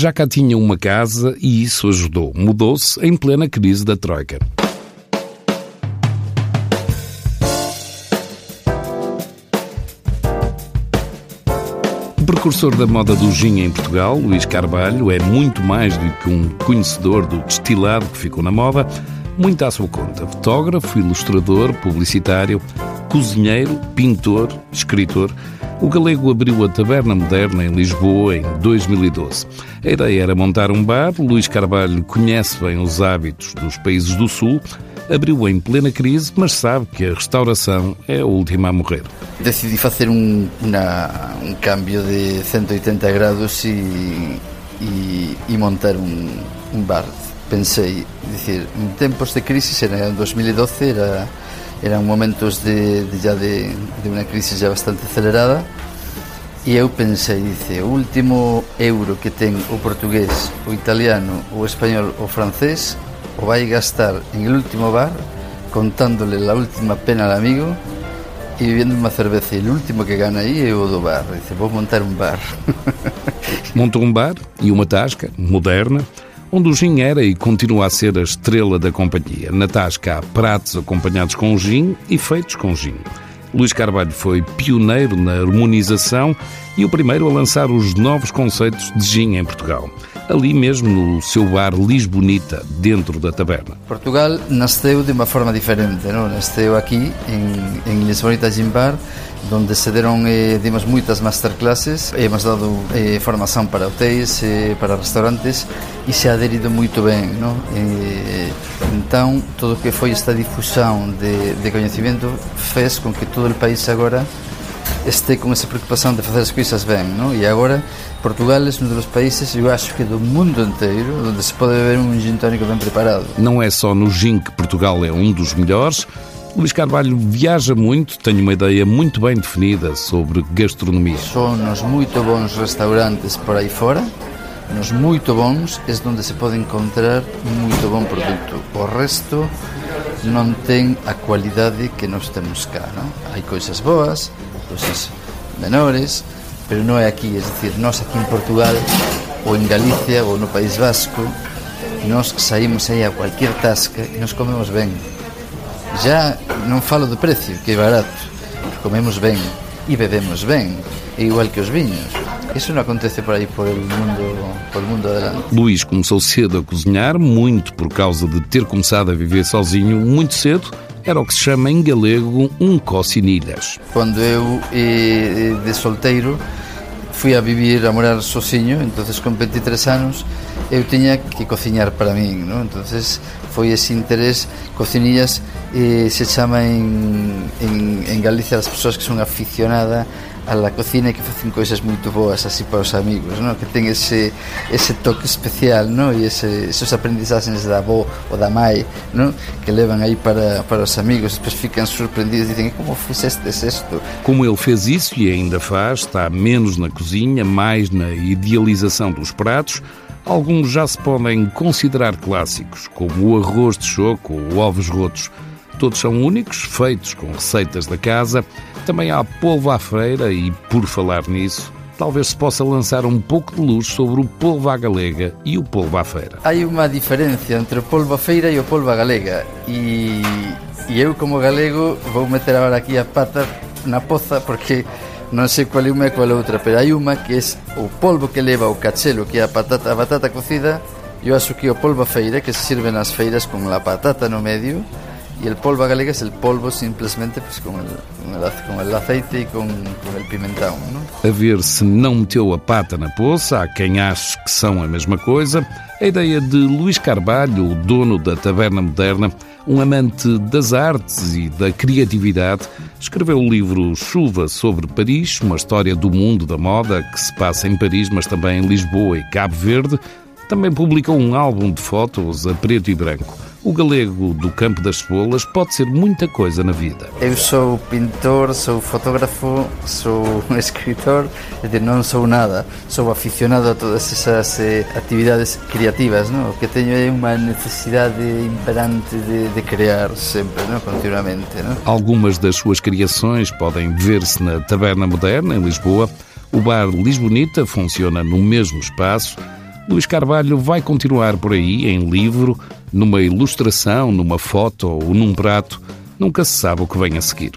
Já cá tinha uma casa e isso ajudou. Mudou-se em plena crise da Troika. O precursor da moda do gin em Portugal, Luís Carvalho, é muito mais do que um conhecedor do destilado que ficou na moda, muito à sua conta. Fotógrafo, ilustrador, publicitário, cozinheiro, pintor, escritor. O galego abriu a Taberna Moderna em Lisboa em 2012. A ideia era montar um bar. Luís Carvalho conhece bem os hábitos dos países do Sul, abriu em plena crise, mas sabe que a restauração é a última a morrer. Decidi fazer um, uma, um cambio de 180 graus e, e, e montar um, um bar. Pensei, dizer, em tempos de crise, era em 2012, era eran momentos de, ya de, de unha crise ya bastante acelerada. E eu pensei, dice, o último euro que ten o portugués, o italiano, o español, o francés o vai gastar en el último bar contándole la última pena al amigo e bebendo unha cerveza. E o último que gana aí é o do bar. Dice, vou montar un bar. Montou um bar e uma tasca moderna onde o gin era e continua a ser a estrela da companhia. Na tasca há pratos acompanhados com gin e feitos com gin. Luís Carvalho foi pioneiro na harmonização e o primeiro a lançar os novos conceitos de gin em Portugal. Ali mesmo no seu bar Lisbonita, dentro da taberna. Portugal nasceu de uma forma diferente, não? nasceu aqui em, em Lisbonita Gin Bar donde se deron eh, dimos moitas masterclasses e hemos dado eh, formación para hotéis eh, para restaurantes e se aderido moito ben no? eh, entón todo o que foi esta difusión de, de coñecimento fez con que todo o país agora este con esa preocupación de facer as coisas ben no? e agora Portugal é un dos países, eu acho que do mundo inteiro, onde se pode beber um gin tónico bem preparado. Não é só no gin que Portugal é um dos melhores, Luís Carvalho viaja muito, tem uma ideia muito bem definida sobre gastronomia. São nos muito bons restaurantes por aí fora, nos muito bons é onde se pode encontrar muito bom produto. O resto não tem a qualidade que nós temos cá. Há coisas boas, menores, mas não é aqui. É decir, nós aqui em Portugal, ou em Galícia, ou no País Vasco, nós saímos aí a qualquer tasca e nos comemos bem. Já non falo do precio, que é barato, comemos ben e bebemos ben, é igual que os viños. Isso não acontece por aí por el mundo, por mundo adelante. Luís começou cedo a cozinhar, muito por causa de ter começado a viver sozinho muito cedo. Era o que se chama em galego um cocinilhas. Quando eu, de solteiro, fui a vivir, a morar sozinho, entonces con 23 anos, eu tiña que cociñar para min, ¿no? entonces foi ese interés cocinillas se chama en, en, en as persoas que son aficionadas a la cocina e que facen coisas moito boas así para os amigos, ¿no? que ten ese, ese toque especial ¿no? e ese, esos aprendizaxes da avó ou da mai ¿no? que levan aí para, para os amigos depois fican surpreendidos e dicen como fizestes isto? Como ele fez isso e ainda faz, está menos na cozinha, mais na idealização dos pratos Alguns já se podem considerar clássicos, como o arroz de choco ou ovos rotos. Todos são únicos, feitos com receitas da casa. Também há polvo à feira e, por falar nisso, talvez se possa lançar um pouco de luz sobre o polvo à galega e o polvo à feira. Há uma diferença entre o polvo à feira e o polvo à galega. E, e eu, como galego, vou meter agora aqui a pata na poza porque non sei qual é unha e qual é outra, pero hai unha que é o polvo que leva o cachelo, que é a patata, a batata cocida, eu acho que o polvo feira, que se sirve nas feiras con la patata no medio, y el polvo galega es el polvo simplemente pues, con, el, con, el, con el aceite e con, con el pimentão. A ver se não meteu a pata na poça, há quem ache que são a mesma coisa. A ideia de Luís Carvalho, o dono da Taberna Moderna, um amante das artes e da criatividade, escreveu o livro Chuva sobre Paris, uma história do mundo da moda que se passa em Paris, mas também em Lisboa e Cabo Verde. Também publicou um álbum de fotos a preto e branco. O galego do campo das cebolas pode ser muita coisa na vida. Eu sou pintor, sou fotógrafo, sou escritor, não sou nada. Sou aficionado a todas essas eh, atividades criativas, não? O que tenho é uma necessidade imperante de, de criar sempre, não? continuamente. Não? Algumas das suas criações podem ver-se na Taberna Moderna, em Lisboa. O bar Lisbonita funciona no mesmo espaço Luís Carvalho vai continuar por aí, em livro, numa ilustração, numa foto ou num prato. Nunca se sabe o que vem a seguir.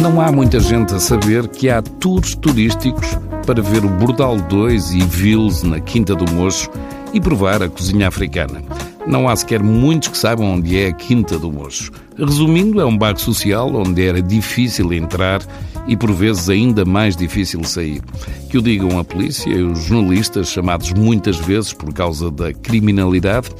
Não há muita gente a saber que há tours turísticos para ver o Bordal 2 e Vils na Quinta do Mocho e provar a cozinha africana. Não há sequer muitos que saibam onde é a Quinta do Mocho. Resumindo, é um bairro social onde era difícil entrar e por vezes ainda mais difícil sair. Que o digam a polícia e os jornalistas, chamados muitas vezes por causa da criminalidade,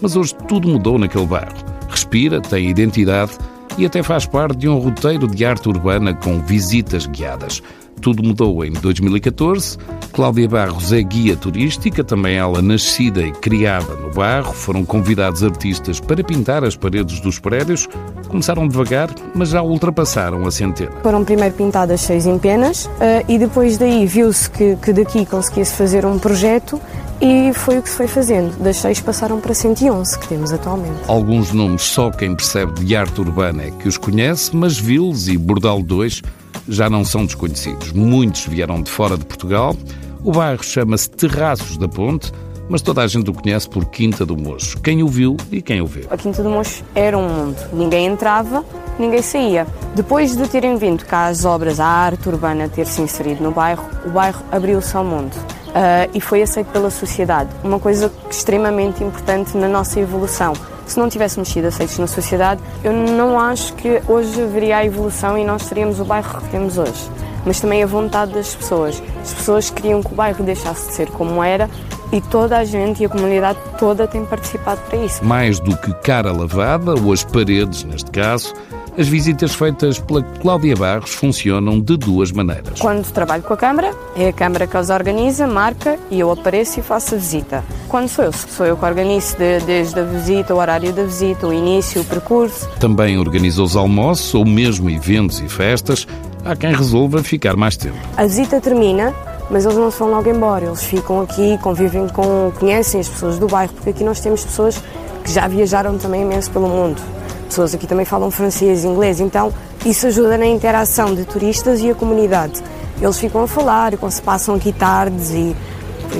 mas hoje tudo mudou naquele bairro. Respira, tem identidade e até faz parte de um roteiro de arte urbana com visitas guiadas. Tudo mudou em 2014. Cláudia Barros é guia turística, também ela nascida e criada no bairro. Foram convidados artistas para pintar as paredes dos prédios. Começaram devagar, mas já ultrapassaram a centena. Foram primeiro pintadas seis empenas eh, e depois daí viu-se que, que daqui conseguia-se fazer um projeto e foi o que se foi fazendo. Das seis passaram para 111 que temos atualmente. Alguns nomes só quem percebe de arte urbana é que os conhece, mas Vils e Bordal 2 já não são desconhecidos. Muitos vieram de fora de Portugal. O bairro chama-se Terraços da Ponte, mas toda a gente o conhece por Quinta do Mocho. Quem o viu e quem o vê. A Quinta do Mocho era um mundo. Ninguém entrava, ninguém saía. Depois de terem vindo cá as obras, a arte urbana ter se inserido no bairro, o bairro abriu-se ao mundo. Uh, e foi aceito pela sociedade. Uma coisa extremamente importante na nossa evolução se não tivéssemos sido aceitos na sociedade, eu não acho que hoje haveria a evolução e nós teríamos o bairro que temos hoje. Mas também a vontade das pessoas. As pessoas queriam que o bairro deixasse de ser como era e toda a gente e a comunidade toda tem participado para isso. Mais do que cara lavada, ou as paredes, neste caso, as visitas feitas pela Cláudia Barros funcionam de duas maneiras. Quando trabalho com a Câmara, é a Câmara que os organiza, marca e eu apareço e faço a visita. Quando sou eu, sou eu que organizo de, desde a visita, o horário da visita, o início, o percurso. Também organiza os almoços ou mesmo eventos e festas. Há quem resolva ficar mais tempo. A visita termina, mas eles não se vão logo embora. Eles ficam aqui, convivem com, conhecem as pessoas do bairro, porque aqui nós temos pessoas que já viajaram também imenso pelo mundo pessoas aqui também falam francês e inglês, então isso ajuda na interação de turistas e a comunidade. Eles ficam a falar, se passam aqui tardes e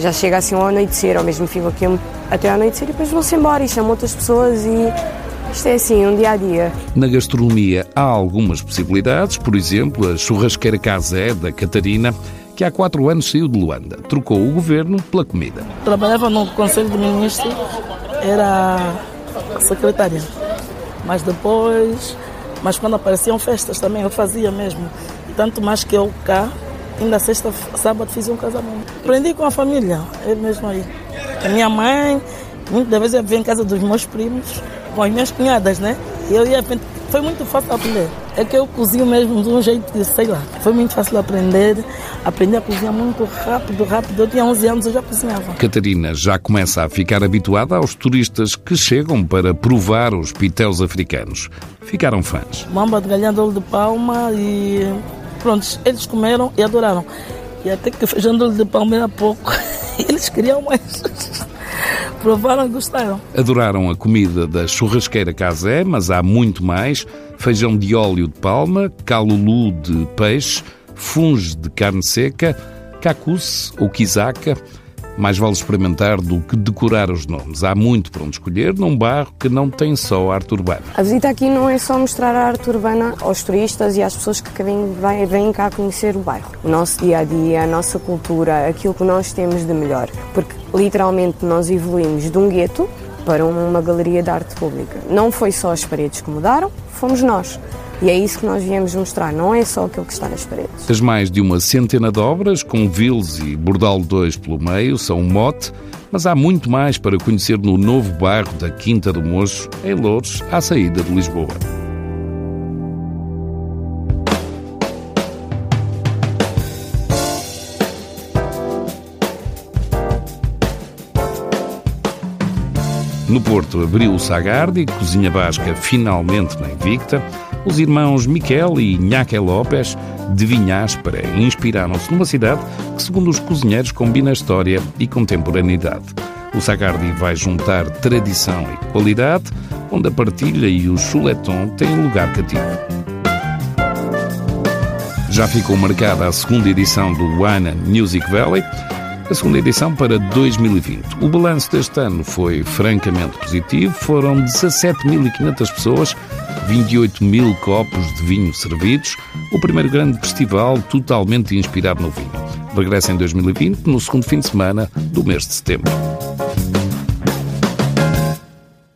já chega assim ao anoitecer, ou mesmo ficam aqui até ao anoitecer e depois vão-se embora e chamam outras pessoas e isto é assim, um dia a dia. Na gastronomia há algumas possibilidades, por exemplo, a churrasqueira Casé da Catarina, que há quatro anos saiu de Luanda. Trocou o governo pela comida. Trabalhava no Conselho de Ministros, era secretária. Mas depois, mas quando apareciam festas também eu fazia mesmo. Tanto mais que eu cá, ainda sexta, sábado fiz um casamento. Aprendi com a família, é mesmo aí. A minha mãe, muitas vezes eu via em casa dos meus primos, com as minhas cunhadas, né? E eu ia foi muito fácil aprender. É que eu cozinho mesmo de um jeito de, sei lá, foi muito fácil aprender. Aprendi a cozinhar muito rápido, rápido. Eu tinha 11 anos, eu já cozinhava. Catarina já começa a ficar habituada aos turistas que chegam para provar os pitéus africanos. Ficaram fãs. Mamba de galinha de olho de palma e pronto, eles comeram e adoraram. E até que feijão de palma era pouco. Eles queriam mais. Provaram e gostaram. Adoraram a comida da churrasqueira Casé, mas há muito mais. Feijão de óleo de palma, calulu de peixe, funge de carne seca, cacus ou quizaca mais vale experimentar do que decorar os nomes. Há muito para onde escolher num bairro que não tem só arte urbana. A visita aqui não é só mostrar a arte urbana aos turistas e às pessoas que vêm, vêm cá conhecer o bairro. O nosso dia a dia, a nossa cultura, aquilo que nós temos de melhor. Porque literalmente nós evoluímos de um gueto para uma galeria de arte pública. Não foi só as paredes que mudaram, fomos nós. E é isso que nós viemos mostrar, não é só aquilo que está nas paredes. As mais de uma centena de obras, com Vils e Bordal 2 pelo meio, são um mote, mas há muito mais para conhecer no novo bairro da Quinta do Mocho, em Louros, à saída de Lisboa. No Porto abriu o Sagardi, cozinha basca finalmente na Invicta. Os irmãos Miquel e Nhaque Lopes de Vinhaspera inspiraram-se numa cidade que, segundo os cozinheiros, combina história e contemporaneidade. O Sagardi vai juntar tradição e qualidade, onde a partilha e o chuleton têm lugar cativo. Já ficou marcada a segunda edição do Wine Music Valley, a segunda edição para 2020. O balanço deste ano foi francamente positivo. Foram 17.500 pessoas, 28 mil copos de vinho servidos. O primeiro grande festival totalmente inspirado no vinho. Regressa em 2020, no segundo fim de semana do mês de setembro.